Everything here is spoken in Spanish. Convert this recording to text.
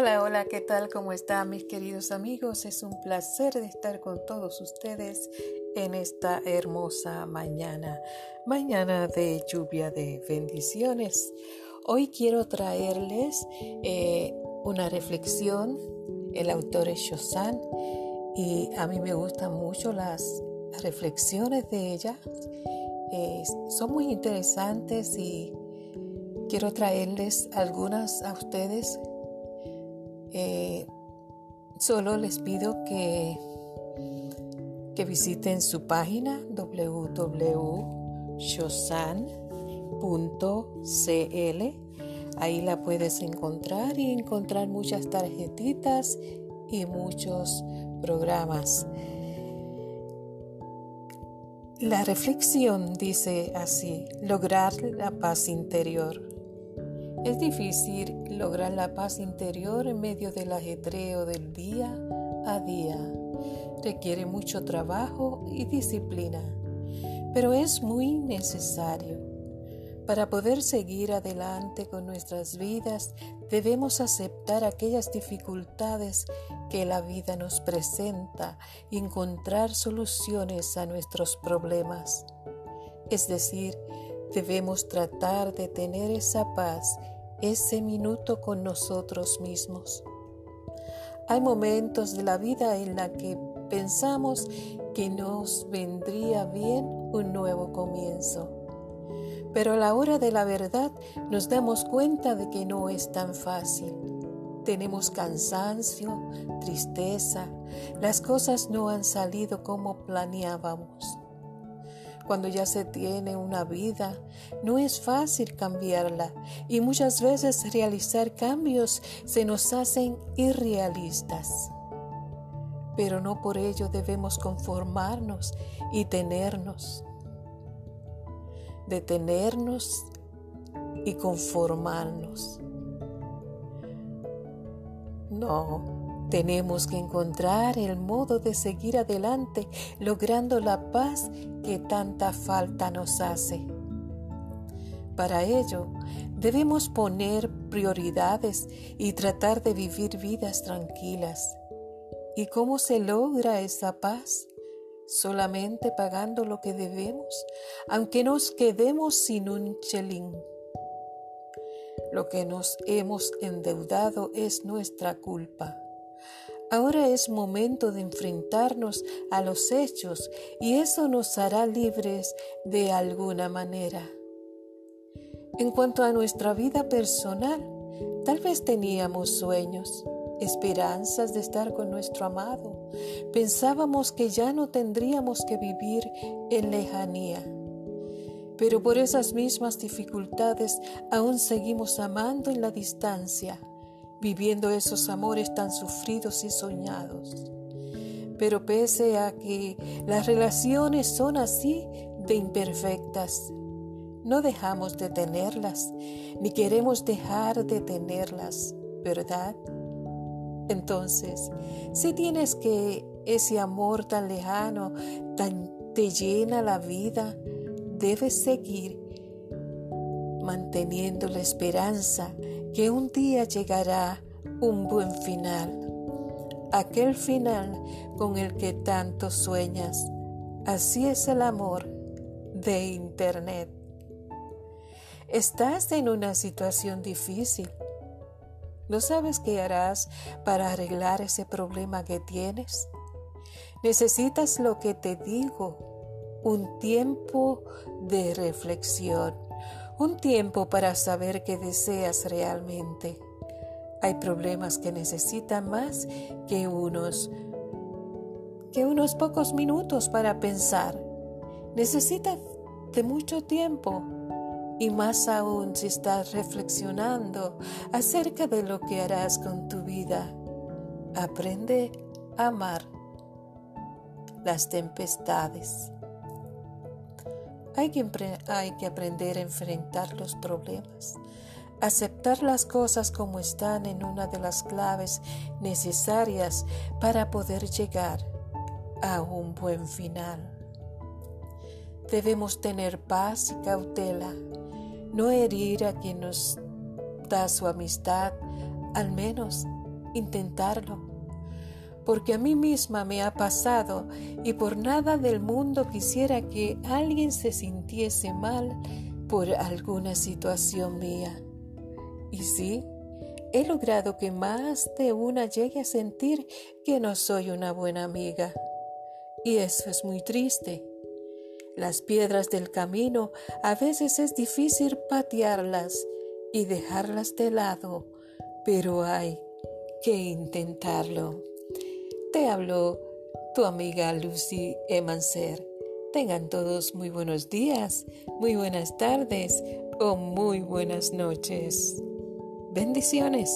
Hola, hola, ¿qué tal? ¿Cómo están mis queridos amigos? Es un placer de estar con todos ustedes en esta hermosa mañana, mañana de lluvia de bendiciones. Hoy quiero traerles eh, una reflexión. El autor es Shosan y a mí me gustan mucho las reflexiones de ella. Son muy interesantes y quiero traerles algunas a ustedes eh, solo les pido que, que visiten su página www.shosan.cl. Ahí la puedes encontrar y encontrar muchas tarjetitas y muchos programas. La reflexión dice así, lograr la paz interior. Es difícil lograr la paz interior en medio del ajetreo del día a día. Requiere mucho trabajo y disciplina, pero es muy necesario. Para poder seguir adelante con nuestras vidas, debemos aceptar aquellas dificultades que la vida nos presenta y encontrar soluciones a nuestros problemas. Es decir, Debemos tratar de tener esa paz, ese minuto con nosotros mismos. Hay momentos de la vida en la que pensamos que nos vendría bien un nuevo comienzo. Pero a la hora de la verdad nos damos cuenta de que no es tan fácil. Tenemos cansancio, tristeza, las cosas no han salido como planeábamos. Cuando ya se tiene una vida, no es fácil cambiarla y muchas veces realizar cambios se nos hacen irrealistas. Pero no por ello debemos conformarnos y tenernos. Detenernos y conformarnos. No, tenemos que encontrar el modo de seguir adelante logrando la paz que tanta falta nos hace. Para ello, debemos poner prioridades y tratar de vivir vidas tranquilas. ¿Y cómo se logra esa paz? Solamente pagando lo que debemos, aunque nos quedemos sin un chelín. Lo que nos hemos endeudado es nuestra culpa. Ahora es momento de enfrentarnos a los hechos y eso nos hará libres de alguna manera. En cuanto a nuestra vida personal, tal vez teníamos sueños, esperanzas de estar con nuestro amado. Pensábamos que ya no tendríamos que vivir en lejanía. Pero por esas mismas dificultades aún seguimos amando en la distancia viviendo esos amores tan sufridos y soñados. Pero pese a que las relaciones son así de imperfectas, no dejamos de tenerlas, ni queremos dejar de tenerlas, ¿verdad? Entonces, si tienes que ese amor tan lejano, tan te llena la vida, debes seguir manteniendo la esperanza que un día llegará un buen final, aquel final con el que tanto sueñas. Así es el amor de Internet. Estás en una situación difícil. ¿No sabes qué harás para arreglar ese problema que tienes? Necesitas lo que te digo, un tiempo de reflexión un tiempo para saber qué deseas realmente. Hay problemas que necesitan más que unos que unos pocos minutos para pensar. Necesitas de mucho tiempo y más aún si estás reflexionando acerca de lo que harás con tu vida. Aprende a amar las tempestades. Hay que, aprender a enfrentar los problemas, aceptar las cosas como están en una de las claves necesarias para poder llegar a un buen final. Debemos tener paz y cautela, no herir a quien nos da su amistad, al menos intentarlo. Porque a mí misma me ha pasado y por nada del mundo quisiera que alguien se sintiese mal por alguna situación mía. Y sí, he logrado que más de una llegue a sentir que no soy una buena amiga. Y eso es muy triste. Las piedras del camino a veces es difícil patearlas y dejarlas de lado, pero hay que intentarlo. Te hablo tu amiga Lucy Emancer. Tengan todos muy buenos días, muy buenas tardes o muy buenas noches. Bendiciones.